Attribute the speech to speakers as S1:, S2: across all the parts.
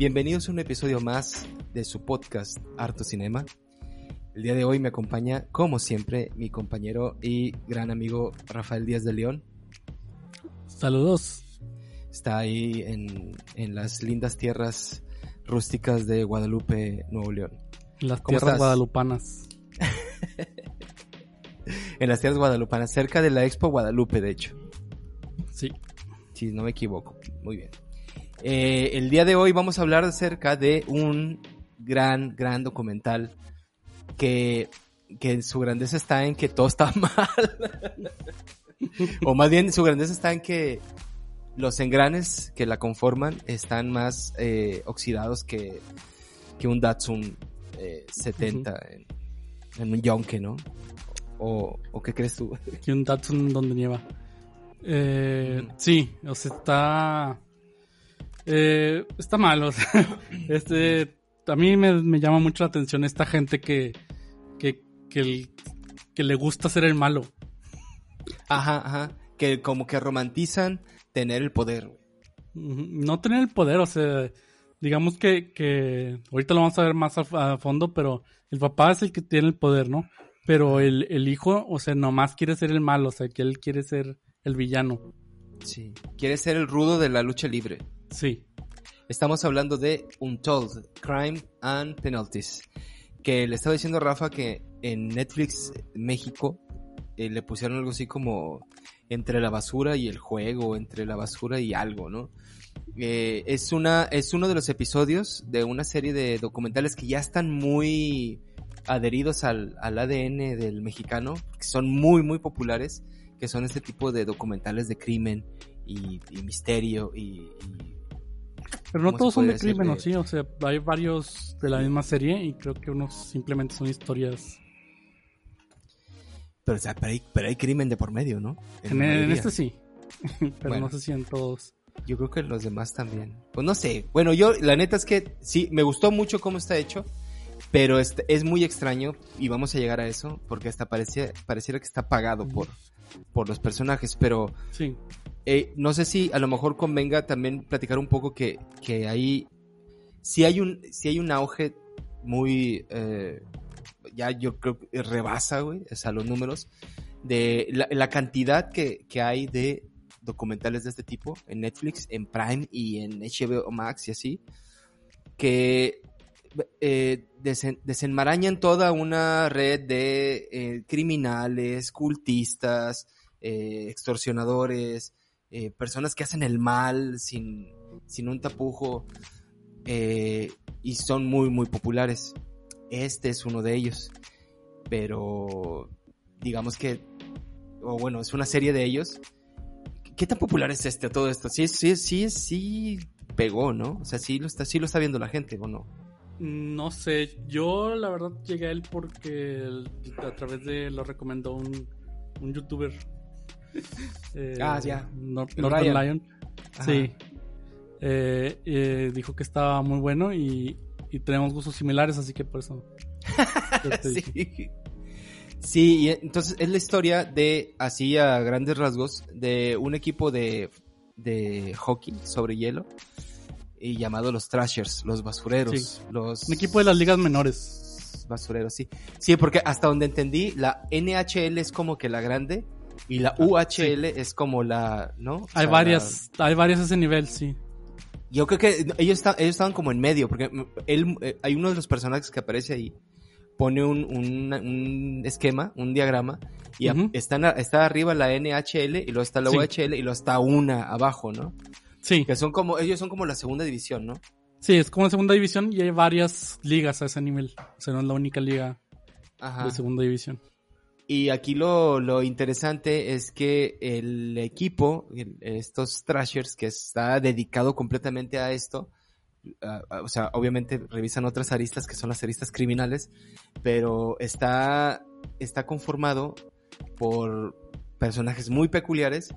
S1: Bienvenidos a un episodio más de su podcast Harto Cinema. El día de hoy me acompaña, como siempre, mi compañero y gran amigo Rafael Díaz de León.
S2: Saludos.
S1: Está ahí en, en las lindas tierras rústicas de Guadalupe, Nuevo León.
S2: Las
S1: ¿Cómo
S2: tierras
S1: estás?
S2: guadalupanas.
S1: En las tierras guadalupanas, cerca de la Expo Guadalupe, de hecho.
S2: Sí.
S1: Si no me equivoco. Muy bien. Eh, el día de hoy vamos a hablar acerca de un gran, gran documental que, que su grandeza está en que todo está mal. o más bien su grandeza está en que los engranes que la conforman están más eh, oxidados que, que un Datsun eh, 70 en, en un Yonke, ¿no? O, ¿O qué crees tú?
S2: Aquí un Datsun donde nieva. Eh, sí, o sea, está. Eh, está mal, o sea. Este. A mí me, me llama mucho la atención esta gente que. que, que, el- que le gusta ser el malo.
S1: Ajá, ajá. Que como que romantizan tener el poder.
S2: No tener el poder, o sea. Digamos que, que ahorita lo vamos a ver más a, a fondo, pero el papá es el que tiene el poder, ¿no? Pero el, el hijo, o sea, nomás quiere ser el malo, o sea, que él quiere ser el villano.
S1: Sí. Quiere ser el rudo de la lucha libre.
S2: Sí.
S1: Estamos hablando de Untold, Crime and Penalties. Que le estaba diciendo a Rafa que en Netflix México eh, le pusieron algo así como entre la basura y el juego, entre la basura y algo, ¿no? Eh, es una, es uno de los episodios de una serie de documentales que ya están muy adheridos al, al ADN del mexicano, que son muy, muy populares, que son este tipo de documentales de crimen y, misterio y
S2: Pero no
S1: ¿Cómo se
S2: todos son de crimen, ¿o
S1: De-
S2: sí? O sea, hay varios de la misma serie y creo que unos simplemente son historias.
S1: Pero, o sea, pero, hay, pero hay crimen de por medio, ¿no?
S2: En, en este sí. Pero
S1: Bueno.
S2: no sé si en todos.
S1: Yo creo que en los demás también. Pues no sé. Bueno, yo, la neta es que sí, me gustó mucho cómo está hecho. Pero este- es muy extraño y vamos a llegar a eso porque hasta parecía, pareciera que está pagado por, por los personajes. Pero
S2: Sí.
S1: Eh, no sé si a lo mejor convenga también platicar un poco que, que ahí sí hay un, sí hay un auge muy, eh, ya yo creo que rebasa, güey, o sea, los números, de la, la cantidad que, que hay de documentales de este tipo en Netflix, en Prime y en HBO Max y así, que eh, desen- desenmarañan toda una red de eh, criminales, cultistas, eh, extorsionadores, eh, personas que hacen el mal sin, sin un tapujo eh, y son muy, muy populares. Este es uno de ellos, pero digamos que, o bueno, es una serie de ellos. ¿Qué tan popular es este todo esto? Sí, sí, sí, sí pegó, ¿no? O sea, sí lo está, sí lo está viendo la gente, ¿o no?
S2: No sé, yo la verdad llegué a él porque a través de lo recomendó un, un youtuber. Eh,
S1: Ah, ya.
S2: Nor-
S1: El
S2: Northern
S1: Ryan.
S2: Lion.
S1: Ajá.
S2: Sí. Eh, eh, dijo que estaba muy bueno y, y tenemos gustos similares, así que por eso.
S1: sí. Sí, y entonces es la historia de, así a grandes rasgos, de un equipo de, de hockey sobre hielo y llamado los Trashers, los basureros,
S2: Sí.
S1: los...
S2: Un equipo de las ligas menores.
S1: Basureros, sí. Sí, porque hasta donde entendí, la NHL es como que la grande y la UHL es como la, ¿no? O
S2: Hay
S1: sea,
S2: varias, hay varias a ese nivel, sí.
S1: Yo creo que ellos, está- ellos estaban como en medio, porque él, eh, hay uno de los personajes que aparece ahí, pone un, un, un esquema, un diagrama, y están a- está arriba la NHL, y luego está la
S2: Sí.
S1: UHL, y luego está una abajo, ¿no?
S2: Sí,
S1: Que son como, ellos son como la segunda división, ¿no?
S2: sí, es como segunda división y hay varias ligas a ese nivel. O sea, no es la única liga
S1: Ajá.
S2: de segunda división.
S1: Y aquí lo, lo interesante es que el equipo, estos Thrashers, que está dedicado completamente a esto, ah, o sea, obviamente revisan otras aristas que son las aristas criminales, pero está, está conformado por personajes muy peculiares,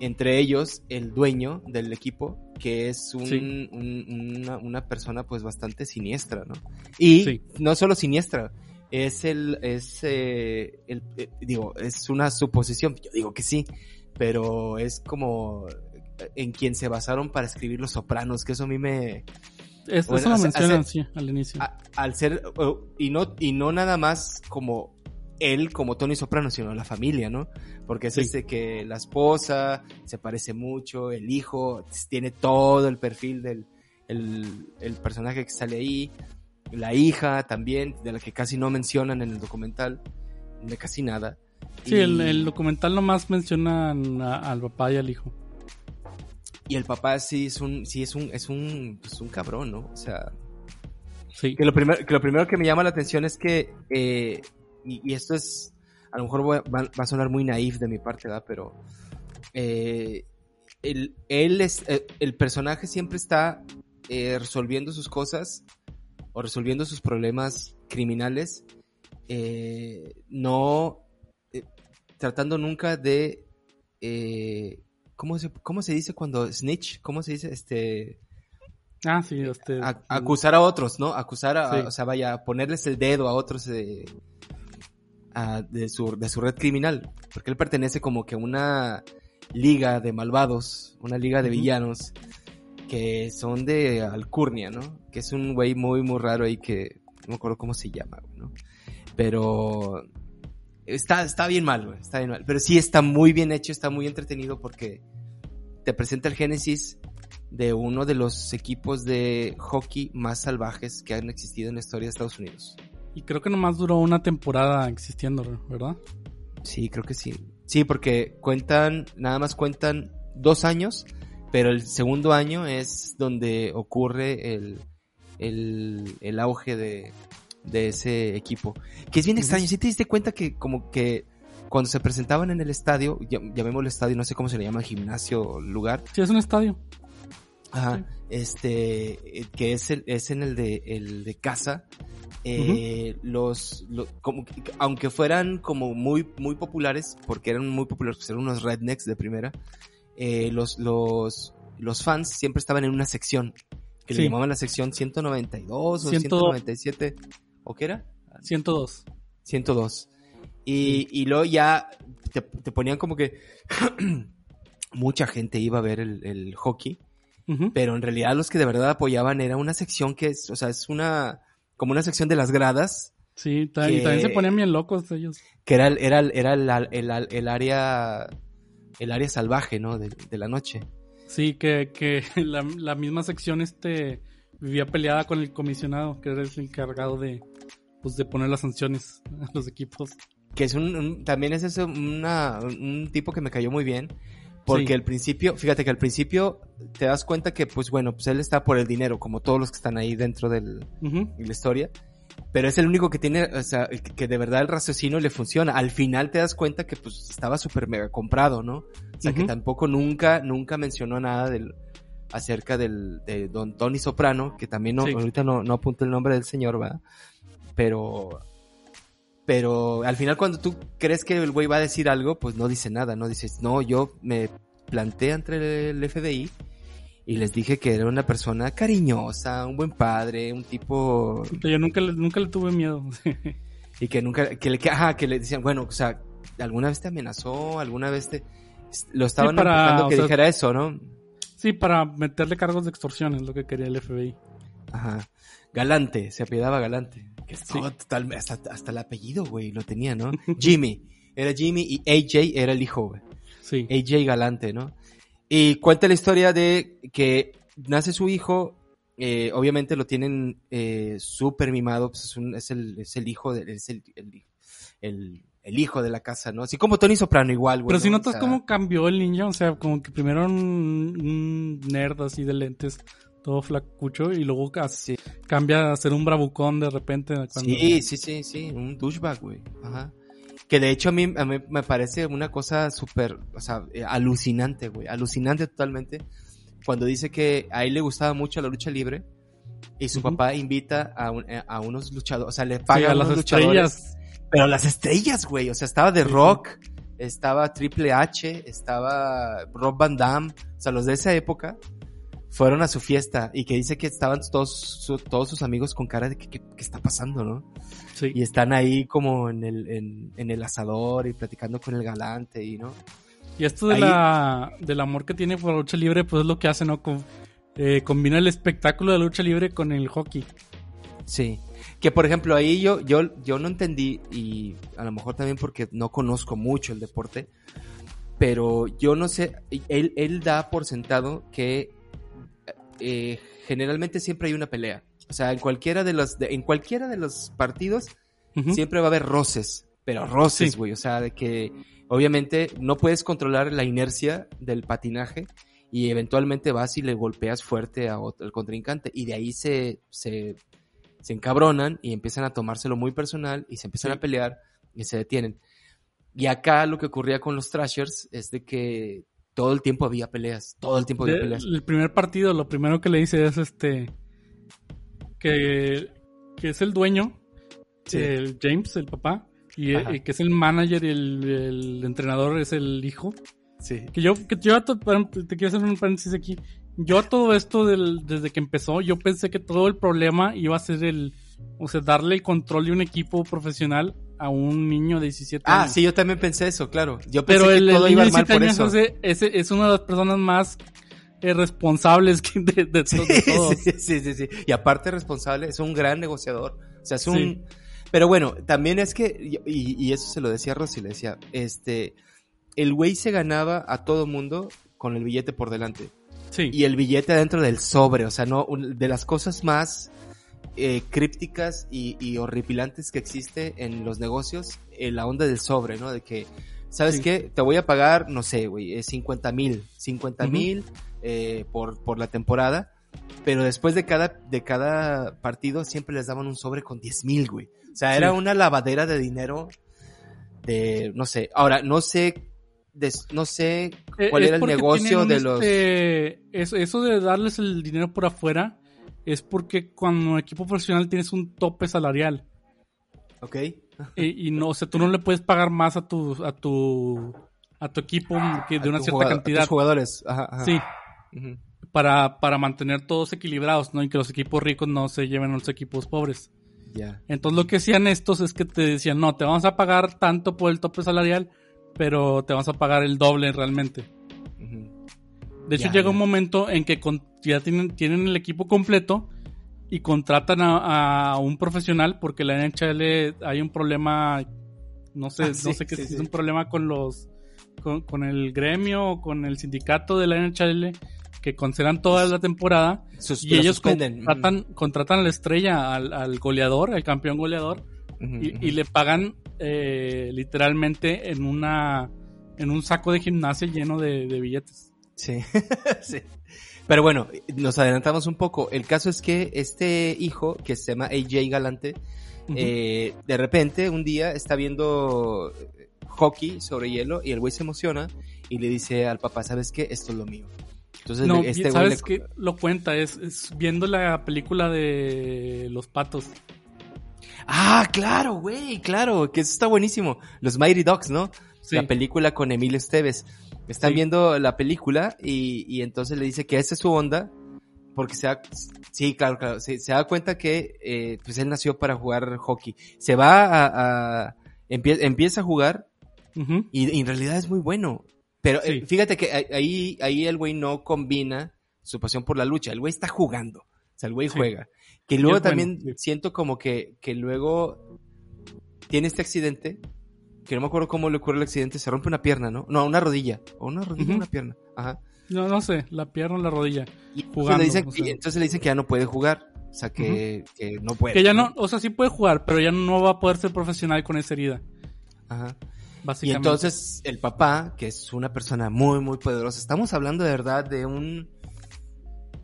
S1: entre ellos el dueño del equipo, que es un,
S2: Sí.
S1: un- una, una persona pues bastante siniestra, ¿no? Y
S2: Sí.
S1: no solo siniestra, es el, es, eh, el, eh, digo, es una suposición, yo digo que sí, pero es como en quien se basaron para escribir Los Sopranos, que eso a mí me,
S2: Es-
S1: Bueno,
S2: eso lo mencionan, sí, al inicio.
S1: a- al ser y no y no nada más como él como Tony Soprano sino la familia no porque es
S2: Sí.
S1: ese que la esposa se parece mucho el hijo tiene todo el perfil del el, el personaje que sale ahí la hija también de la que casi no mencionan en el documental de casi nada
S2: sí,
S1: y,
S2: el, el documental nomás mencionan a- al papá y al hijo.
S1: y el papá sí es un sí es un es un pues un cabrón no o sea
S2: Sí.
S1: Que lo, primero, que lo primero que me llama la atención es que, eh, y, y esto es, a lo mejor voy va, va a sonar muy naif de mi parte, ¿verdad? Pero eh, el, él es, eh, el personaje siempre está eh, resolviendo sus cosas o resolviendo sus problemas criminales, eh, no eh, tratando nunca de, eh, ¿cómo, se, ¿cómo se dice cuando snitch? ¿Cómo se dice? Este,
S2: Ah, sí, este.
S1: a- acusar a otros, ¿no? Acusar a,
S2: Sí.
S1: o sea, vaya, ponerles el dedo a otros de, a- de, su, de su red criminal. Porque él pertenece como que a una liga de malvados, una liga de villanos que son de Alcurnia, ¿no? Que es un güey muy, muy raro ahí que no me acuerdo cómo se llama, ¿no? Pero está, está bien mal, güey, está bien mal. Pero sí está muy bien hecho, está muy entretenido porque te presenta el génesis de uno de los equipos de hockey más salvajes que han existido en la historia de Estados Unidos.
S2: Y creo que nomás duró una temporada existiendo, ¿verdad?
S1: Sí, creo que sí. Sí, porque cuentan, nada más cuentan dos años, pero el segundo año es donde ocurre el, el, el auge de, de ese equipo. Que es bien extraño. Si te diste cuenta que como que cuando se presentaban en el estadio, llam- llamémoslo estadio, no sé cómo se le llama, gimnasio lugar,
S2: Sí, es un estadio.
S1: Ajá,
S2: Sí.
S1: este, eh, que es, el, es en el de, el de casa. Eh, los, lo- como que- aunque fueran como muy, muy populares, porque eran muy populares, pues eran unos rednecks de primera, eh, los, los, los fans siempre estaban en una sección, que
S2: Sí.
S1: le llamaban la sección 192 o
S2: 102.
S1: 197, ¿o qué era?
S2: 102.
S1: 102. Y, y luego ya te, te ponían como que mucha gente iba a ver el, el hockey pero en realidad los que de verdad apoyaban era una sección que es, o sea, es una, como una sección de las gradas,
S2: Sí, y también se ponían bien locos ellos.
S1: que era, el- era, el- era el, el, el área, el área salvaje, ¿no? De, de la noche.
S2: Sí, que, que la, la misma sección este vivía peleada con el comisionado, que era el encargado de, pues, de poner las sanciones a los equipos.
S1: Que es un, un- también es eso, una, un tipo que me cayó muy bien. Porque
S2: Sí.
S1: al principio, fíjate que al principio te das cuenta que, pues bueno, pues él está por el dinero, como todos los que están ahí dentro del, y la historia. Pero es el único que tiene, o sea, que de verdad el raciocinio le funciona. Al final te das cuenta que pues estaba súper mega comprado, ¿no? O sea, que tampoco nunca, nunca mencionó nada del, acerca del, de Don Tony Soprano, que también no,
S2: Sí.
S1: ahorita no, no apunto el nombre del señor, ¿verdad? Pero, pero al final cuando tú crees que el güey va a decir algo, pues no dice nada, no dices, no, yo me planté entre el FBI y les dije que era una persona cariñosa, un buen padre, un tipo
S2: Yo nunca le, nunca le tuve miedo.
S1: y que nunca, que le, que, ajá, que le decían, bueno, o sea, alguna vez te amenazó, alguna vez te, lo estaban
S2: para,
S1: empujando
S2: o
S1: que
S2: sea-
S1: dijera eso, ¿no?
S2: sí, para meterle cargos de extorsión es lo que quería el FBI.
S1: Ajá. Galante, se apellidaba Galante. Que
S2: Sí.
S1: total, hasta, hasta el apellido, güey, lo tenía, ¿no? Jimmy. Era Jimmy y AJ era el hijo, güey.
S2: Sí.
S1: AJ Galante, ¿no? Y cuenta la historia de que nace su hijo, eh, obviamente lo tienen eh, súper mimado, pues es, un- es el, es el hijo, de, es el, el, el- el hijo de la casa, ¿no? Así como Tony Soprano igual, güey.
S2: Pero si
S1: ¿no? O
S2: notas
S1: sea,
S2: cómo cambió el niño, o sea, como que primero era un, un nerd así de lentes, todo flacucho, y luego ca-
S1: Sí,
S2: cambia a ser un bravucón de repente. Cuando...
S1: sí, sí, sí, sí, un douchebag, güey. Ajá. Que de hecho a mí, a mí me parece una cosa súper, o sea, eh, alucinante, güey. Alucinante totalmente. Cuando dice que a él le gustaba mucho la lucha libre y su papá invita a, un- a unos luchadores, o sea, le
S2: Sí,
S1: paga
S2: a
S1: a
S2: las
S1: luchadores.
S2: estrellas.
S1: Pero las estrellas, güey. O sea, estaba
S2: sí.
S1: Rock, estaba Triple H, estaba Rob Van Damme. O sea, los de esa época fueron a su fiesta y que dice que estaban todos, su- todos sus amigos con cara de que, que está pasando, ¿no?
S2: Sí.
S1: Y están ahí como en el, en, en el asador y platicando con el galante y, ¿no?
S2: Y esto de
S1: Ahí-
S2: la, del amor que tiene por la lucha libre, pues es lo que hace, ¿no? Con- eh, combina el espectáculo de la lucha libre con el hockey.
S1: Sí. Que por ejemplo ahí yo, yo, yo no entendí, y a lo mejor también porque no conozco mucho el deporte, pero yo no sé, él, él da por sentado que eh, generalmente siempre hay una pelea. O sea, en cualquiera de los, de- en cualquiera de los partidos siempre va a haber roces, pero roces,
S2: Sí.
S1: güey. O sea, de que obviamente no puedes controlar la inercia del patinaje y eventualmente vas y le golpeas fuerte a otro- al contrincante y de ahí se, se, se encabronan y empiezan a tomárselo muy personal y se empiezan
S2: Sí.
S1: a pelear y se detienen. Y acá lo que ocurría con los Thrashers es de que todo el tiempo había peleas, todo el tiempo había
S2: De-
S1: peleas.
S2: el primer partido, lo primero que le dice es este. Que, que es el dueño,
S1: Sí.
S2: el James, el papá, y, que es el manager y el, el entrenador es el hijo.
S1: Sí.
S2: Que yo, que yo te quiero hacer un paréntesis aquí. Yo a todo esto del- desde que empezó, yo pensé que todo el problema iba a ser el, o sea, darle el control de un equipo profesional a un niño de 17
S1: Ah,
S2: años.
S1: sí, yo también pensé eso, claro. Yo pensé
S2: Pero
S1: que
S2: el, el
S1: todo
S2: niño
S1: iba mal
S2: 17
S1: por
S2: años
S1: eso.
S2: ese- ese es una de las personas más eh, responsables que de, de.
S1: Sí, sí, sí, sí. Y aparte responsable, es un gran negociador. O sea, es un...
S2: Sí.
S1: Pero bueno, también es que, y, y eso se lo decía Rosy, le decía, este, el güey se ganaba a todo mundo con el billete por delante.
S2: Sí.
S1: Y el billete adentro del sobre, o sea, no, de las cosas más eh, crípticas y, y horripilantes que existe en los negocios, eh, la onda del sobre, ¿no? De que, ¿sabes
S2: Sí.
S1: qué? Te voy a pagar, no sé, güey, es 50 mil, 50 mil eh, por, por la temporada, pero después de cada, de cada partido siempre les daban un sobre con 10 mil, güey. O sea, era una lavadera de dinero de, no sé, ahora, no sé, des- no sé
S2: Eh,
S1: cuál
S2: es
S1: era el negocio de los...
S2: este, eso, eso de darles el dinero por afuera es porque cuando equipo profesional tienes un tope salarial.
S1: Ok.
S2: Y, y no, o sea, tú no le puedes pagar más a tu, a tu, a tu equipo que de
S1: A
S2: una cierta
S1: jugador- a
S2: cantidad.
S1: tus jugadores. Ajá, ajá.
S2: Sí, para, para mantener todos equilibrados, ¿no? Y que los equipos ricos no se lleven a los equipos pobres.
S1: Ya.
S2: Entonces lo que hacían estos es que te decían, no, te vamos a pagar tanto por el tope salarial, pero te vamos a pagar el doble realmente.
S1: Ujú.
S2: De hecho,
S1: Ya,
S2: llega
S1: ya.
S2: un momento en que con- ya tienen, tienen el equipo completo y contratan a, a un profesional porque la NHL hay un problema, no sé,
S1: Ah,
S2: no
S1: sí,
S2: sé qué
S1: sí,
S2: es un problema con los, con, con el gremio o con el sindicato de la NHL que cancelan toda la temporada
S1: Sus-
S2: y
S1: lo
S2: ellos
S1: suspenden.
S2: contratan, contratan a la estrella, al, al goleador, al campeón goleador y, le pagan eh, literalmente en una en un saco de gimnasia lleno de, de billetes.
S1: Sí. sí. Pero bueno, nos adelantamos un poco. El caso es que este hijo, que se llama AJ Galante, eh, de repente un día está viendo eh, hockey sobre hielo y el güey se emociona y le dice al papá, ¿sabes qué? Esto es lo mío. Entonces
S2: no,
S1: este güey
S2: ¿sabes
S1: le-
S2: qué? Lo cuenta, es, es viendo la película de Los Patos.
S1: Ah, claro, güey, claro, que eso está buenísimo. Los Mighty Dogs, ¿no?
S2: Sí.
S1: La película con Emilio Esteves. Están
S2: Sí.
S1: viendo la película y, y entonces le dice que esa es su onda porque se da, sí, claro, claro, se, se da cuenta que eh, pues él nació para jugar hockey. Se va a, a- empie- empieza a jugar y, y en realidad es muy bueno. Pero eh, fíjate que ahí- ahí, el güey no combina su pasión por la lucha. El güey está jugando. O sea, el güey
S2: Sí.
S1: juega. Que luego
S2: bueno,
S1: también siento como que, que luego tiene este accidente. Que no me acuerdo cómo le ocurre el accidente. Se rompe una pierna, ¿no? No, una rodilla. O una rodilla o
S2: Ujú.
S1: una pierna. Ajá.
S2: No, no sé, la pierna o la rodilla.
S1: Y entonces,
S2: Jugando,
S1: le dicen,
S2: o sea.
S1: y entonces le dicen que ya no puede jugar. O sea, que, que no puede.
S2: Que ya no, o sea, sí puede jugar, pero ya no va a poder ser profesional con esa herida,
S1: Ajá. Y
S2: básicamente.
S1: entonces el papá, que es una persona muy, muy poderosa, estamos hablando de verdad de un,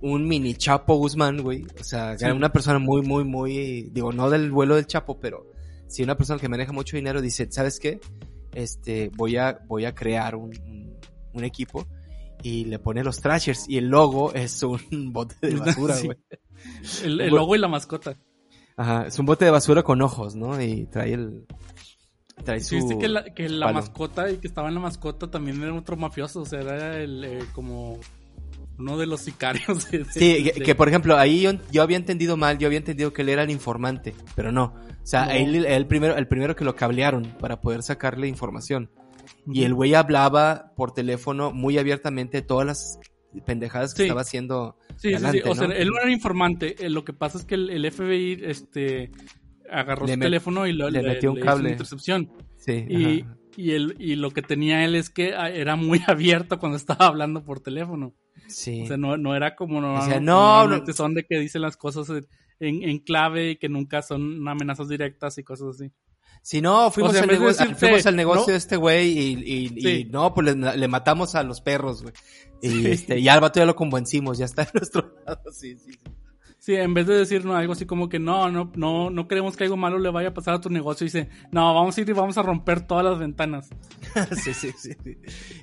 S1: un mini Chapo Guzmán, güey. O sea,
S2: Sí.
S1: una persona muy, muy, muy, digo, no del vuelo del Chapo, pero sí una persona que maneja mucho dinero dice, ¿sabes qué? Este, voy a, voy a crear un, un, un equipo y le pone los Thrashers y el logo es un bote de basura,
S2: Sí.
S1: güey.
S2: el, el logo y la mascota.
S1: Ajá, es un bote de basura con ojos, ¿no? Y trae el, trae su...
S2: Sí, viste que la, que la mascota y que estaba en la mascota también era otro mafioso, o sea, era el, eh, como uno de los sicarios. de-
S1: Sí, que,
S2: de-
S1: que, por ejemplo, ahí yo, yo había entendido mal, yo había entendido que él era el informante, pero no. O sea,
S2: No.
S1: él, él primero, el primero que lo cablearon para poder sacarle información. Y el güey hablaba por teléfono muy abiertamente todas las pendejadas que
S2: Sí.
S1: estaba haciendo.
S2: Sí, sí. O sea, él no era informante. eh, Lo que pasa es que el, el FBI este, agarró
S1: Le
S2: su teléfono y lo,
S1: le metió un
S2: hizo una
S1: cable.
S2: intercepción.
S1: Sí,
S2: Y, y, el, y lo que tenía él es que ah, era muy abierto cuando estaba hablando por teléfono.
S1: Sí.
S2: O sea, no, no era como no,
S1: no,
S2: normalmente
S1: no.
S2: son de que dicen las cosas en, en clave y que nunca son amenazas directas y cosas así.
S1: Si no, fuimos,
S2: O sea, en
S1: al, negocio,
S2: decirte,
S1: fuimos al negocio
S2: no-
S1: de este güey y, y- y
S2: Sí.
S1: no, pues le, le matamos a los perros, güey. Y
S2: Sí.
S1: este, ya al vato ya lo convencimos, ya está a nuestro lado, sí, sí, sí.
S2: Sí, en vez de decir no, algo así como que no, no, no, no queremos que algo malo le vaya a pasar a tu negocio, dice, no, vamos a ir y vamos a romper todas las ventanas.
S1: sí, sí, sí, sí.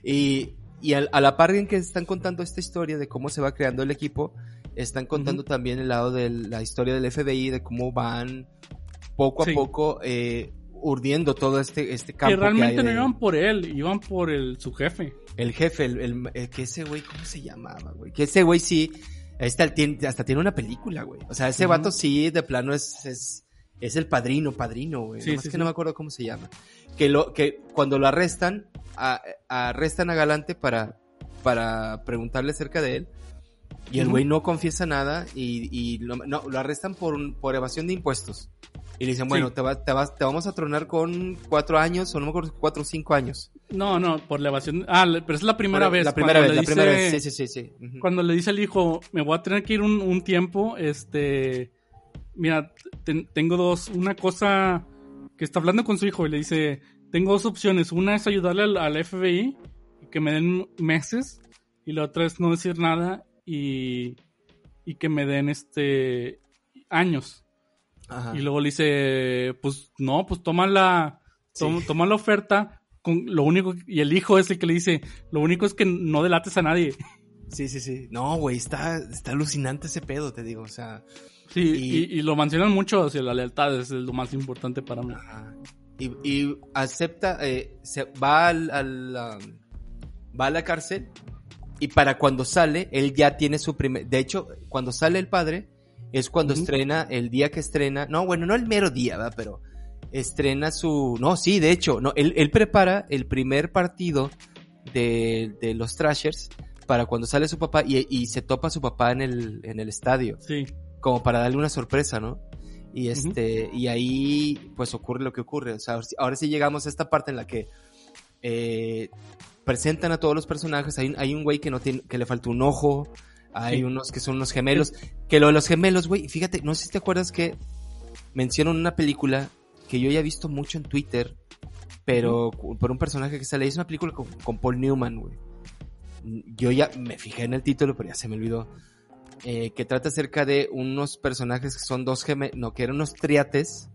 S1: Y, y al- a, la par en que están contando esta historia de cómo se va creando el equipo, están contando también el lado de la historia del FBI, de cómo van poco a
S2: Sí.
S1: poco eh, urdiendo todo este, este campo.
S2: Que realmente no
S1: de-
S2: iban por él, iban por el, su jefe.
S1: El jefe, el, el- el- que ese güey, ¿cómo se llamaba, güey? Que ese güey sí, hasta tiene, hasta tiene una película, güey. O sea, ese
S2: Ujú.
S1: vato sí, de plano es, es, es el padrino, padrino, güey.
S2: Sí,
S1: que
S2: sí.
S1: no me acuerdo cómo se llama. Que lo, que cuando lo arrestan, a- arrestan a Galante para, para preguntarle acerca de él. Y el güey no confiesa nada y, y lo, no, lo arrestan por, un- por evasión de impuestos. Y le dicen, bueno, te, va- te, vas, te vamos a tronar con cuatro años, o no me acuerdo, cuatro o cinco años.
S2: No, no, por la evasión. Ah, pero es la primera vez.
S1: La primera vez, la primera vez, sí, sí, sí. sí.
S2: Cuando le dice al hijo, me voy a tener que ir un, un tiempo, este, mira, ten- tengo dos, una cosa que está hablando con su hijo y le dice, tengo dos opciones, una es ayudarle al, al FBI y que me den meses y la otra es no decir nada y, y que me den este años.
S1: Ajá.
S2: Y luego le dice, pues no, pues toma la, toma,
S1: Sí.
S2: toma la oferta. Con lo único, y el hijo es el que le dice, lo único es que no delates a nadie.
S1: Sí, sí, sí. No, güey, está, está alucinante ese pedo, te digo. O sea,
S2: Sí,
S1: Y-
S2: y, y lo mencionan mucho, sea, la lealtad es lo más importante para mí.
S1: ajá. Y, y acepta, eh, se va al, al, um, va a la cárcel y para cuando sale, él ya tiene su primer, de hecho, cuando sale el padre, es cuando estrena, el día que estrena, no, bueno, no el mero día, ¿verdad? Pero estrena su, no, sí, de hecho, no, él, él prepara el primer partido de, de los Trashers para cuando sale su papá y, y se topa a su papá en el, en el estadio.
S2: Sí,
S1: como para darle una sorpresa, ¿no? Y este, y ahí pues ocurre lo que ocurre. O sea, ahora sí- llegamos a esta parte en la que eh, presentan a todos los personajes. Hay, un- hay un güey que no tiene, que le falta un ojo. Hay
S2: Sí.
S1: unos que son unos gemelos. Que lo de los gemelos, güey, fíjate, no sé si te acuerdas que mencionan una película que yo ya he visto mucho en Twitter, pero por un personaje que sale. Es una película con, con Paul Newman, güey. Yo ya me fijé en el título, pero ya se me olvidó eh, que trata acerca de unos personajes que son dos gemelos, no, que eran unos triates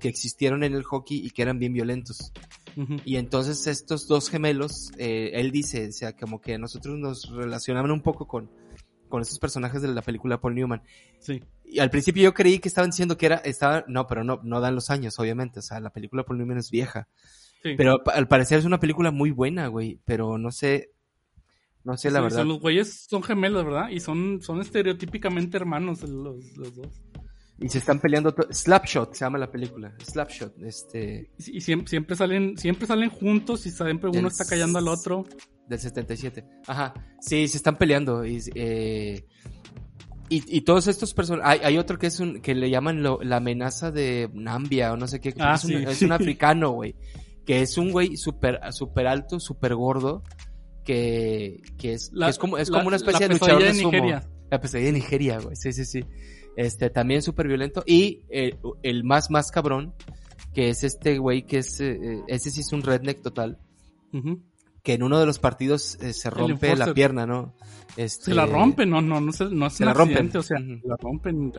S1: que existieron en el hockey y que eran bien violentos. Y entonces estos dos gemelos, eh, él dice, o sea, como que nosotros nos relacionaban un poco con, con estos personajes de la película Paul Newman.
S2: sí.
S1: Y al principio yo creí que estaban diciendo que era, estaba, no, pero no, no dan los años, obviamente, o sea, la película Paul Newman es vieja.
S2: sí.
S1: Pero al parecer es una película muy buena, güey, pero no sé, no sé la
S2: Sí,
S1: verdad.
S2: son los güeyes son gemelos, ¿verdad? Y son, son estereotípicamente hermanos los, los dos.
S1: Y se están peleando. Slapshot se llama la película. Slapshot. Este.
S2: Y, y siempre, siempre salen, siempre salen juntos y siempre uno
S1: Del
S2: está callando al otro.
S1: Del 77. Ajá. Sí, se están peleando. Y, eh, y, y todos estos personajes. Hay, hay otro que es un. que le llaman lo- la amenaza de Nambia o no sé qué.
S2: Ah,
S1: es, un,
S2: sí.
S1: es un africano, güey. Que es un güey súper super alto, súper gordo. Que, que es, que es como, es
S2: la-
S1: como una especie de luchador de
S2: de
S1: sumo.
S2: Nigeria.
S1: La pesadilla de Nigeria, güey. Sí, sí, sí. Este, también súper violento. Y eh, el más, más cabrón, que es este güey que es, eh, eh, ese sí es un redneck total,
S2: Ujú.
S1: que en uno de los partidos eh, se rompe la pierna, ¿no? Este,
S2: Se la rompen, no, no, no, se, no es
S1: Se la rompen.
S2: o sea,
S1: Ujú.
S2: se la rompen.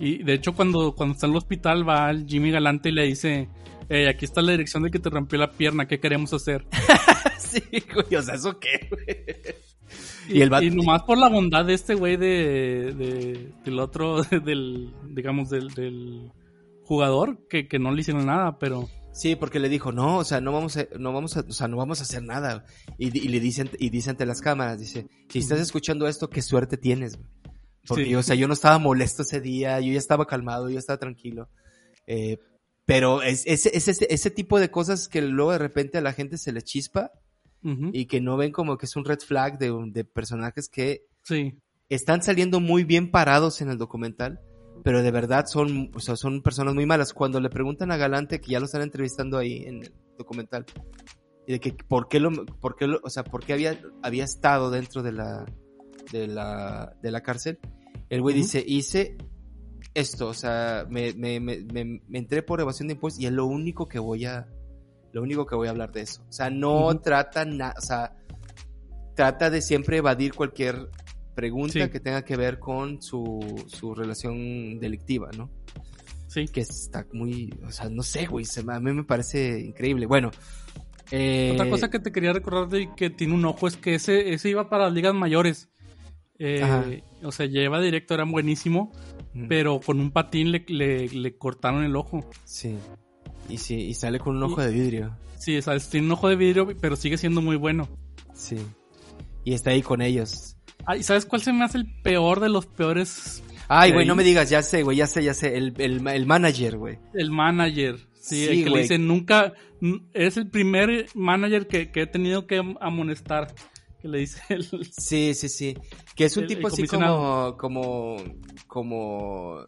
S2: Y de hecho cuando, cuando está en el hospital va el Jimmy Galante y le dice, "Ey, aquí está la dirección de que te rompió la pierna, ¿qué queremos hacer?
S1: sí, güey, o sea, ¿eso qué, güey?
S2: Y,
S1: Y el
S2: y nomás por la bondad de este güey de, de- del otro, del, digamos, del, del jugador, que, que no le hicieron nada, pero...
S1: Sí, porque le dijo, no, o sea, no vamos a, no vamos a, o sea, no vamos a hacer nada. Y le dicen, y dice ante las cámaras, dice, si estás escuchando esto, qué suerte tienes, güey. Porque,
S2: Sí.
S1: o sea, yo no estaba molesto ese día, yo ya estaba calmado, yo estaba tranquilo. Eh, pero es, es, es ese, ese tipo de cosas que luego de repente a la gente se le chispa
S2: Ujú.
S1: y que no ven como que es un red flag de, de personajes que
S2: Sí.
S1: están saliendo muy bien parados en el documental, pero de verdad son, o sea, son personas muy malas. Cuando le preguntan a Galante, que ya lo están entrevistando ahí en el documental, y de que por qué lo, por qué lo- o sea, por qué había, había estado dentro de la, de la, de la cárcel, el güey dice, hice esto, o sea, me, me, me, me, me entré por evasión de impuestos y es lo único que voy a, lo único que voy a hablar de eso. O sea, no trata nada, o sea, trata de siempre evadir cualquier pregunta
S2: Sí.
S1: que tenga que ver con su, su relación delictiva, ¿no?
S2: Sí.
S1: Que está muy, o sea, no sé, güey, se a mí me parece increíble. Bueno, eh,
S2: Otra cosa que te quería recordar de que tiene un ojo es que ese, ese iba para las ligas mayores. Eh, o sea, lleva directo, era buenísimo,
S1: mm,
S2: pero con un patín le, le, le cortaron el ojo.
S1: sí, y sí, y sale con un ojo de vidrio,
S2: Sí, o sea, tiene un ojo de vidrio, pero sigue siendo muy bueno.
S1: sí, y está ahí con ellos.
S2: Ah, ¿y sabes cuál se me hace el peor de los peores?
S1: Ay,
S2: ¿De
S1: güey, no me digas, ya sé, güey, ya sé, ya sé, el, el, el manager, güey.
S2: El manager. Sí,
S1: Sí,
S2: el que le dice nunca. Es el primer manager que, que he tenido que amonestar. Que le dice el.
S1: Sí, sí, sí. Que es un
S2: El- el
S1: tipo así como, como, como,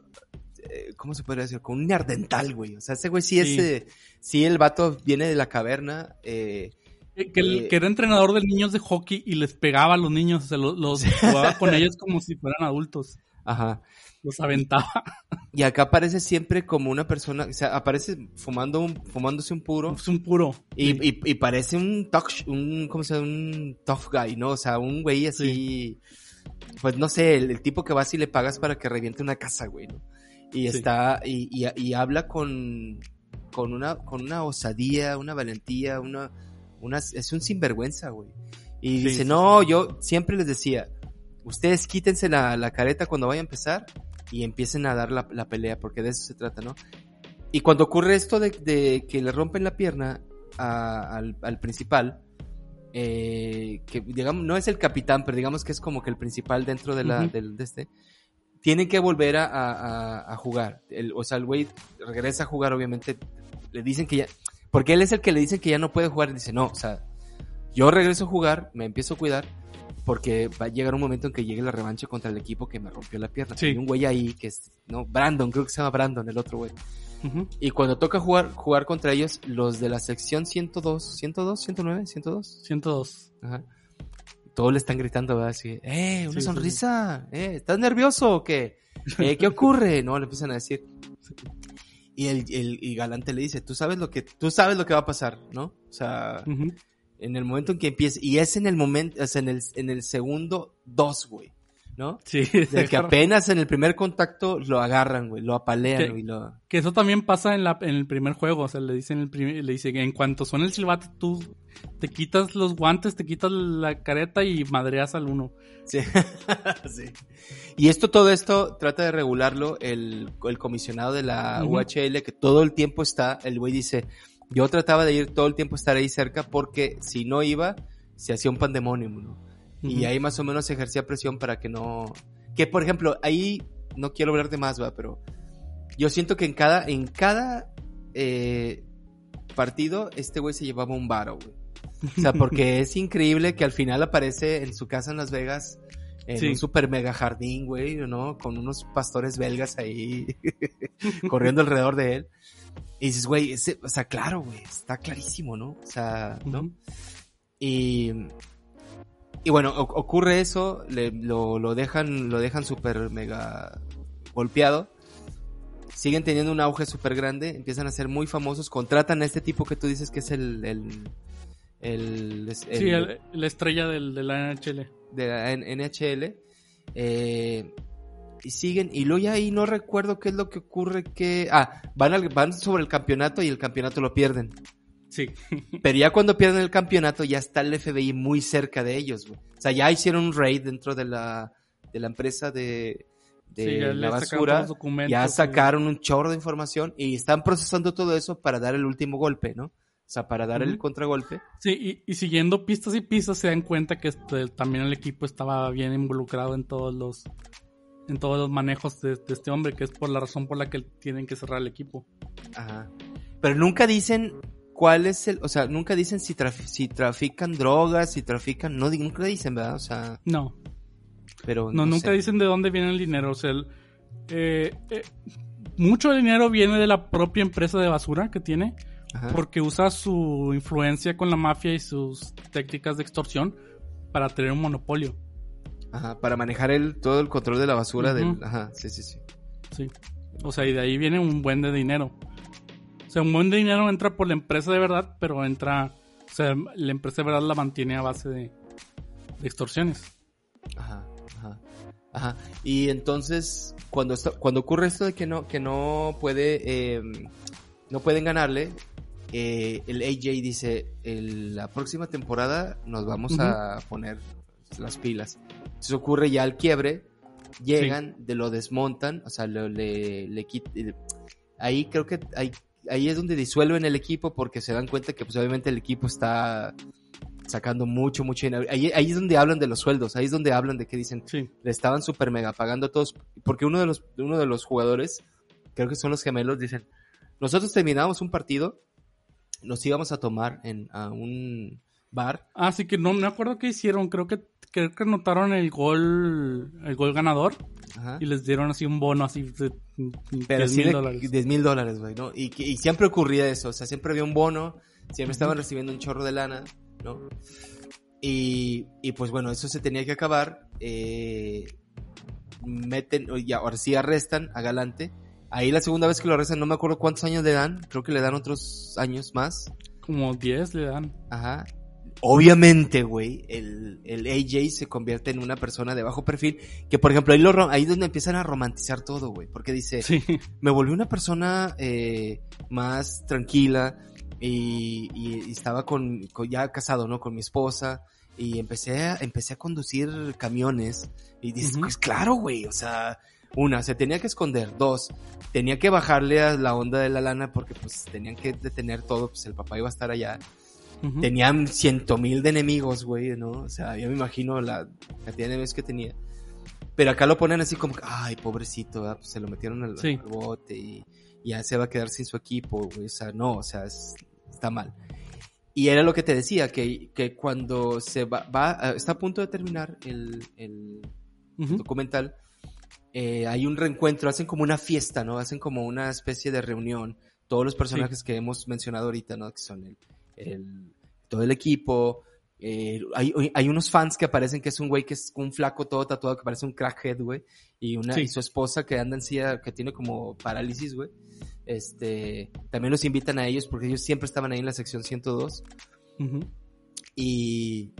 S1: eh, ¿cómo se podría decir? Como un neardental, güey. O sea, ese güey sí es,
S2: Sí.
S1: eh, sí el vato viene de la caverna, eh,
S2: Que, que el-
S1: Eh,
S2: que era entrenador de niños de hockey y les pegaba a los niños. O sea, los, los jugaba con ellos como si fueran adultos.
S1: Ajá.
S2: Los aventaba.
S1: Y acá aparece siempre como una persona, o sea, aparece fumando un, fumándose un puro.
S2: Es un puro.
S1: Y,
S2: Sí.
S1: y, y parece un tough, un, ¿cómo se llama? Un tough guy, ¿no? O sea, un güey así, pues no sé, el, el tipo que vas y le pagas para que reviente una casa, güey, ¿no? Y
S2: Sí.
S1: está, y, y, y habla con, con una, con una osadía, una valentía, una, una, es un sinvergüenza, güey. Y dice, no, yo siempre les decía, ustedes quítense la, la careta cuando vaya a empezar y empiecen a dar la, la pelea, porque de eso se trata, ¿no? Y cuando ocurre esto de, de que le rompen la pierna a- al, al principal, eh, que digamos, no es el capitán, pero digamos que es como que el principal dentro de, la, del, de este, tienen que volver a, a- a- a jugar. El- o sea, el güey regresa a jugar, obviamente, le dicen que ya, porque él es el que le dicen que ya no puede jugar, y dice, no, o sea, yo regreso a jugar, me empiezo a cuidar, porque va a llegar un momento en que llegue la revancha contra el equipo que me rompió la pierna.
S2: Sí.
S1: Hay un güey ahí que es, no, Brandon, creo que se llama Brandon, el otro güey. Y cuando toca jugar, jugar contra ellos, los de la sección 102, 102, 109, 102,
S2: 102.
S1: ajá. Todos le están gritando, ¿verdad? Así, ¡eh, una
S2: Sí, sí,
S1: sonrisa! ¿Eh, estás nervioso o qué? "Eh, ¿Qué ocurre? No, le empiezan a decir. Y el, el y Galante le dice, tú sabes lo que, tú sabes lo que va a pasar, ¿no? O sea. En el momento en que empiece, y es en el momento, es en el, en el segundo dos, güey, ¿no?
S2: Sí.
S1: De que apenas en el primer contacto lo agarran, güey, lo apalean,
S2: Que-
S1: güey, lo...
S2: Que eso también pasa en, la, en el primer juego. O sea, le dicen el primer, le dice que en cuanto suena el silbato, tú te quitas los guantes, te quitas la careta y madreas al uno.
S1: Sí. Sí. Y esto, todo esto, trata de regularlo el, el comisionado de la. UHL, que todo el tiempo está, el güey dice, yo trataba de ir todo el tiempo a estar ahí cerca porque si no iba, se hacía un pandemonio, ¿no? Y ahí más o menos se ejercía presión para que no... Que, por ejemplo, ahí, no quiero hablar de más, va, pero yo siento que en cada, en cada eh, partido, este güey se llevaba un varo, güey. O sea, porque es increíble que al final aparece en su casa en Las Vegas, en
S2: Sí.
S1: un super mega jardín, güey, ¿no? Con unos pastores belgas ahí corriendo alrededor de él. Y dices, güey, ese, o sea, claro, güey, está clarísimo, ¿no? O sea, ¿no? Y, y bueno, o- ocurre eso, le- lo, lo dejan, lo dejan súper mega golpeado. Siguen teniendo un auge súper grande, empiezan a ser muy famosos, contratan a este tipo que tú dices que es el, el, el, el-
S2: Sí, la estrella del, de la NHL.
S1: de la NHL. eh, y siguen, y luego ya ahí no recuerdo qué es lo que ocurre que... Ah, van, al- van sobre el campeonato y el campeonato lo pierden.
S2: Sí.
S1: Pero ya cuando pierden el campeonato ya está el FBI muy cerca de ellos, güey. O sea, ya hicieron un raid dentro de la, de la empresa de, de
S2: Sí, ya
S1: la
S2: sacaron
S1: basura.
S2: documentos,
S1: Ya sacaron un chorro de información y están procesando todo eso para dar el último golpe, ¿no? O sea, para dar el contragolpe.
S2: Sí, y, y siguiendo pistas y pistas se dan cuenta que este, también el equipo estaba bien involucrado en todos los en todos los manejos de, de este hombre, que es por la razón por la que tienen que cerrar el equipo.
S1: Ajá. Pero nunca dicen cuál es el, o sea, nunca dicen si, traf- si trafican drogas, si trafican, no, nunca dicen, ¿verdad? O sea,
S2: No,
S1: pero
S2: no, nunca
S1: sé.
S2: dicen de dónde viene el dinero. O sea, el- eh, eh, mucho dinero viene de la propia empresa de basura que tiene,
S1: Ajá.
S2: porque usa su influencia con la mafia y sus técnicas de extorsión para tener un monopolio.
S1: Ajá, para manejar el, todo el control de la basura del, ajá, sí, sí, sí.
S2: Sí. O sea, y de ahí viene un buen de dinero. O sea, un buen de dinero entra por la empresa de verdad, pero entra. O sea, la empresa de verdad la mantiene a base de, de extorsiones.
S1: Ajá, ajá, ajá. Y entonces, cuando está- cuando ocurre esto de que no, que no puede, eh, no pueden ganarle, eh, el AJ dice, "El- la próxima temporada nos vamos a poner las pilas. Entonces ocurre ya el quiebre, llegan, de lo desmontan, o sea, lo- le, le quit- ahí creo que ahí, ahí es donde disuelven el equipo porque se dan cuenta que pues obviamente el equipo está sacando mucho, mucho dinero. Ahí, ahí es donde hablan de los sueldos, ahí es donde hablan de que dicen,
S2: Sí.
S1: le estaban super mega pagando a todos, porque uno de los, uno de los jugadores, creo que son los gemelos, dicen, nosotros terminamos un partido, nos íbamos a tomar en a un bar,
S2: Así que no me acuerdo qué hicieron. Creo que creo que anotaron el gol el gol ganador
S1: ajá,
S2: y les dieron así un bono así de
S1: pero
S2: 10
S1: sí
S2: mil dólares.
S1: 10 mil dólares, güey, ¿no? Y, y siempre ocurría eso, o sea, siempre había un bono, siempre estaban recibiendo un chorro de lana, ¿no? Y, y pues bueno, eso se tenía que acabar, eh, meten, y ahora sí arrestan a Galante, ahí la segunda vez que lo arrestan, no me acuerdo cuántos años le dan, creo que le dan otros años más,
S2: Como 10 le dan.
S1: Ajá. Obviamente, güey, el, el AJ se convierte en una persona de bajo perfil, que por ejemplo ahí, lo, ahí es donde empiezan a romantizar todo, güey, porque dice,
S2: Sí.
S1: me volví una persona eh, más tranquila y, y- y estaba con, con- ya casado, ¿no? Con mi esposa y empecé a, empecé a conducir camiones y dices, pues claro, güey, o sea, una, se tenía que esconder, dos, tenía que bajarle a la onda de la lana porque pues tenían que detener todo, pues el papá iba a estar allá Tenían ciento mil de enemigos, güey, ¿no? O sea, yo me imagino la cantidad de enemigos que tenía. Pero acá lo ponen así como, ay, pobrecito. Pues se lo metieron al,
S2: Sí.
S1: al bote y, ya se va a quedar sin su equipo, güey. O sea, no, o sea, es- está mal. Y era lo que te decía, que, que cuando se va, va, está a punto de terminar el, el documental, eh, hay un reencuentro, hacen como una fiesta, ¿no? Hacen como una especie de reunión. Todos los personajes que hemos mencionado ahorita, ¿no? Que son el, el- todo el equipo. eh, hay, hay unos fans que aparecen que es un güey que es un flaco todo tatuado que parece un crackhead, güey. Y, una,
S2: Sí.
S1: y su esposa que anda en silla, que tiene como parálisis, güey. Este, también los invitan a ellos porque ellos siempre estaban ahí en la sección 102
S2: Ujú.
S1: y,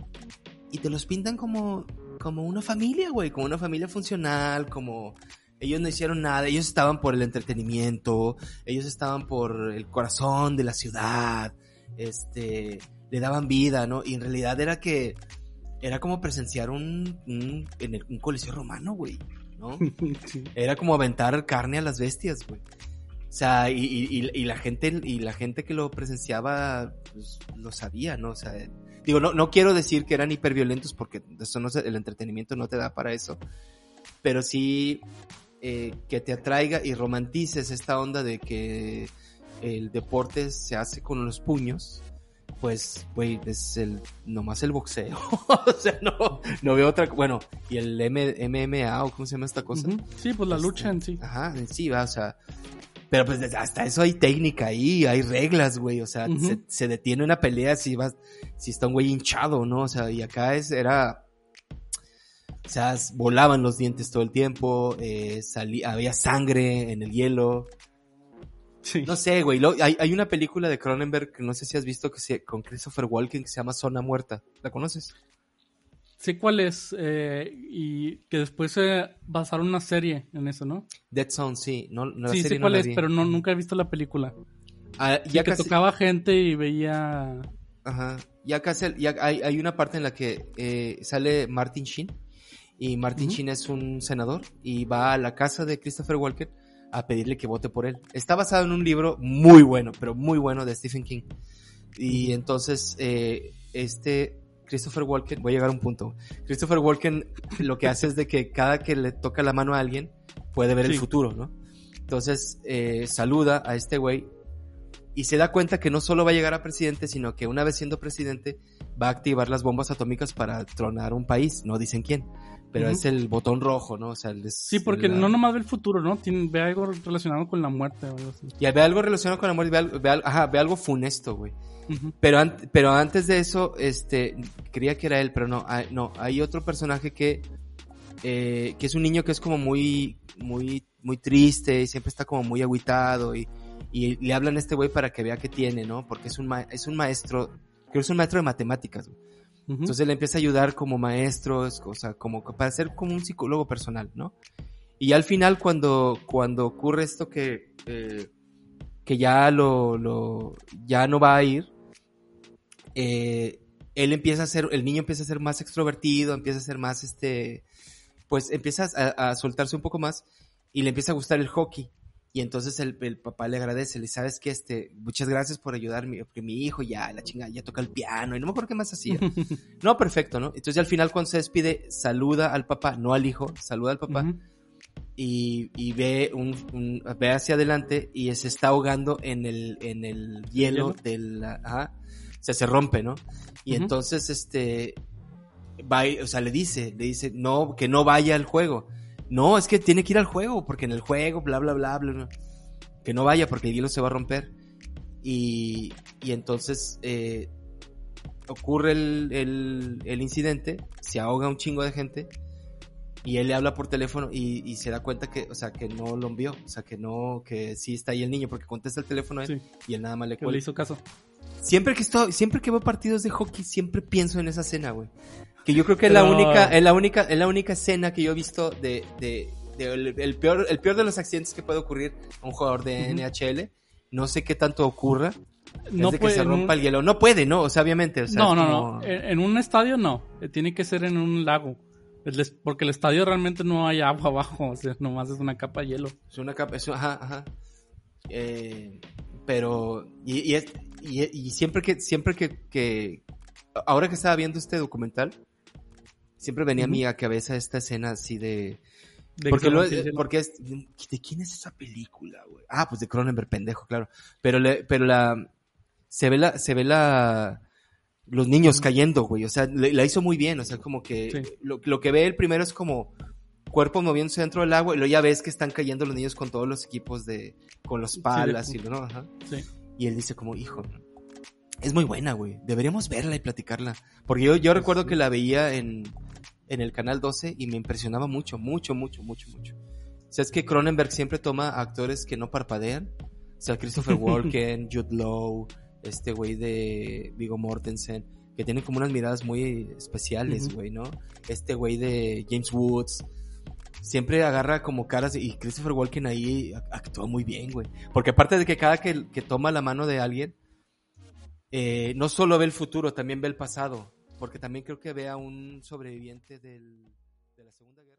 S1: y te los pintan como, como una familia, güey, como una familia funcional, como ellos no hicieron nada, ellos estaban por el entretenimiento, ellos estaban por el corazón de la ciudad, este, le daban vida, ¿no? Y en realidad era que era como presenciar un, un, en el- un coliseo romano, güey, ¿no?
S2: Sí.
S1: Era como aventar carne a las bestias, güey. O sea, y, y, y- y la gente, y la gente que lo presenciaba, pues, lo sabía, ¿no? O sea, digo, no, no quiero decir que eran hiperviolentos porque eso no se- el entretenimiento no te da para eso. Pero sí eh, que te atraiga y romantices esta onda de que el deporte se hace con los puños. Pues, güey, es el, nomás el boxeo. o sea, no, no veo otra, bueno, y el M, MMA o cómo se llama esta cosa.
S2: Ujú. Sí, pues la
S1: Este,
S2: lucha en sí.
S1: Ajá, en sí, va, o sea. Pero pues hasta eso hay técnica ahí, hay reglas, güey. O sea,
S2: Ujú.
S1: se, se detiene una pelea si vas, si está un güey hinchado, ¿no? O sea, y acá es, era. O sea, volaban los dientes todo el tiempo, eh, salí- había sangre en el hielo.
S2: Sí.
S1: No sé, güey. lo- hay, hay una película de Cronenberg que no sé si has visto que se, con Christopher Walken que se llama Zona Muerta. ¿La conoces?
S2: Sé cuál es eh, y que después se basaron una serie en eso, ¿no?
S1: Dead Zone, sí. No, no, la
S2: sí,
S1: serie
S2: sé
S1: no
S2: cuál
S1: la
S2: es,
S1: vi.
S2: pero no, nunca he visto la película.
S1: Ah,
S2: Sí,
S1: ya
S2: que
S1: casi-
S2: tocaba gente y veía...
S1: Ajá. Ya casi, ya hay, hay una parte en la que eh, sale Martin Sheen. Y Martin. Sheen es un senador y va a la casa de Christopher Walken a pedirle que vote por él. Está basado en un libro muy bueno, pero muy bueno de Stephen King. Y entonces, eh, este Christopher Walken, voy a llegar a un punto. Christopher Walken lo que hace es de que cada que le toca la mano a alguien, puede ver el futuro, ¿no? Entonces, eh, saluda a este güey y se da cuenta que no solo va a llegar a presidente, sino que una vez siendo presidente va a activar las bombas atómicas para tronar un país, no dicen quién, pero
S2: Ujú.
S1: es el botón rojo, ¿no? O sea, es
S2: Sí, porque
S1: la-
S2: no nomás ve el futuro, ¿no? Tiene, ve algo relacionado con la muerte o algo así.
S1: Ya ve algo relacionado con la muerte, ve, al- ve al- ajá, ve algo funesto, güey.
S2: Ujú.
S1: Pero, an- pero antes de eso, este, creía que era él, pero no, hay, no, hay otro personaje que, eh, que es un niño que es como muy, muy, muy triste y siempre está como muy agüitado y, y le hablan a este güey para que vea qué tiene, ¿no? Porque es un, ma- es un maestro, creo que es un maestro de matemáticas, güey.
S2: Ujú.
S1: Entonces le empieza a ayudar como maestro, es- o sea, como para ser como un psicólogo personal, ¿no? Y al final cuando, cuando ocurre esto que, eh, que ya lo, lo, ya no va a ir, eh, él empieza a ser, el niño empieza a ser más extrovertido, empieza a ser más, este, pues empieza a, a soltarse un poco más y le empieza a gustar el hockey. Y entonces el, el papá le agradece, le sabes que este, muchas gracias por ayudarme, porque mi hijo ya, la chinga, ya toca el piano y no me acuerdo qué más hacía. No, perfecto, ¿no? Entonces al final cuando se despide, saluda al papá, no al hijo, saluda al papá y, y ve un, un- ve hacia adelante y se está ahogando en el, en el hielo
S2: ¿Hielo?
S1: de la, ajá, o sea, se rompe, ¿no? Y entonces, este, va, o sea, le dice, le dice, no, que no vaya al juego. No, es que tiene que ir al juego, porque en el juego, bla, bla, bla, bla, bla. que no vaya porque el hielo se va a romper. Y, y entonces, eh, ocurre el, el, el incidente, se ahoga un chingo de gente y él le habla por teléfono y, y se da cuenta que, o sea, que no lo envió, o sea, que no, que sí está ahí el niño porque contesta el teléfono a él
S2: Sí,
S1: y él nada más le
S2: que le
S1: cuelga.
S2: hizo caso.
S1: Siempre que estoy, siempre que veo partidos de hockey, siempre pienso en esa escena, güey. Que yo creo que es la
S2: Pero-
S1: única, es la única, es la única escena que yo he visto de, de, de el, el peor, el peor de los accidentes que puede ocurrir a un jugador de
S2: Ujú.
S1: NHL. No sé qué tanto ocurra.
S2: No
S1: es de que
S2: puede,
S1: se rompa
S2: un-
S1: el hielo. No puede, ¿no? O sea, obviamente. O sea,
S2: no, no,
S1: como-
S2: no. En, en un estadio no. Tiene que ser en un lago. Porque el estadio realmente no hay agua abajo. O sea, nomás es una capa de hielo.
S1: Es una capa, es ajá, ajá. Eh, pero, y, y, es- y, y siempre que, siempre que, que, ahora que estaba viendo este documental, siempre venía a
S2: Ujú.
S1: mi a cabeza esta escena así de,
S2: De que
S1: porque, lo- porque es, ¿de quién es esa película, güey? Ah, pues de Cronenberg, pendejo, claro. Pero le, pero la, se ve la, se ve la, los niños cayendo, güey. O sea, le- la hizo muy bien. O sea, como que
S2: Sí.
S1: lo, lo que ve el primero es como cuerpos moviéndose dentro del agua y luego ya ves que están cayendo los niños con todos los equipos de, con los palas y lo, ¿no? Ajá.
S2: Sí.
S1: Y él dice como, hijo, es muy buena, güey. Deberíamos verla y platicarla. Porque yo, yo recuerdo que la veía en, en el canal 12 y me impresionaba mucho, mucho, mucho, mucho, mucho. O sea, es que Cronenberg siempre toma actores que no parpadean. O sea, Christopher Walken, Jude Law, este güey de Vigo Mortensen, que tienen como unas miradas muy especiales, güey, ¿no? Este güey de James Woods. Siempre agarra como caras y Christopher Walken ahí ac- actúa muy bien, güey. Porque aparte de que cada que, que toma la mano de alguien, eh, no solo ve el futuro, también ve el pasado. Porque también creo que ve a un sobreviviente del, de la Segunda Guerra.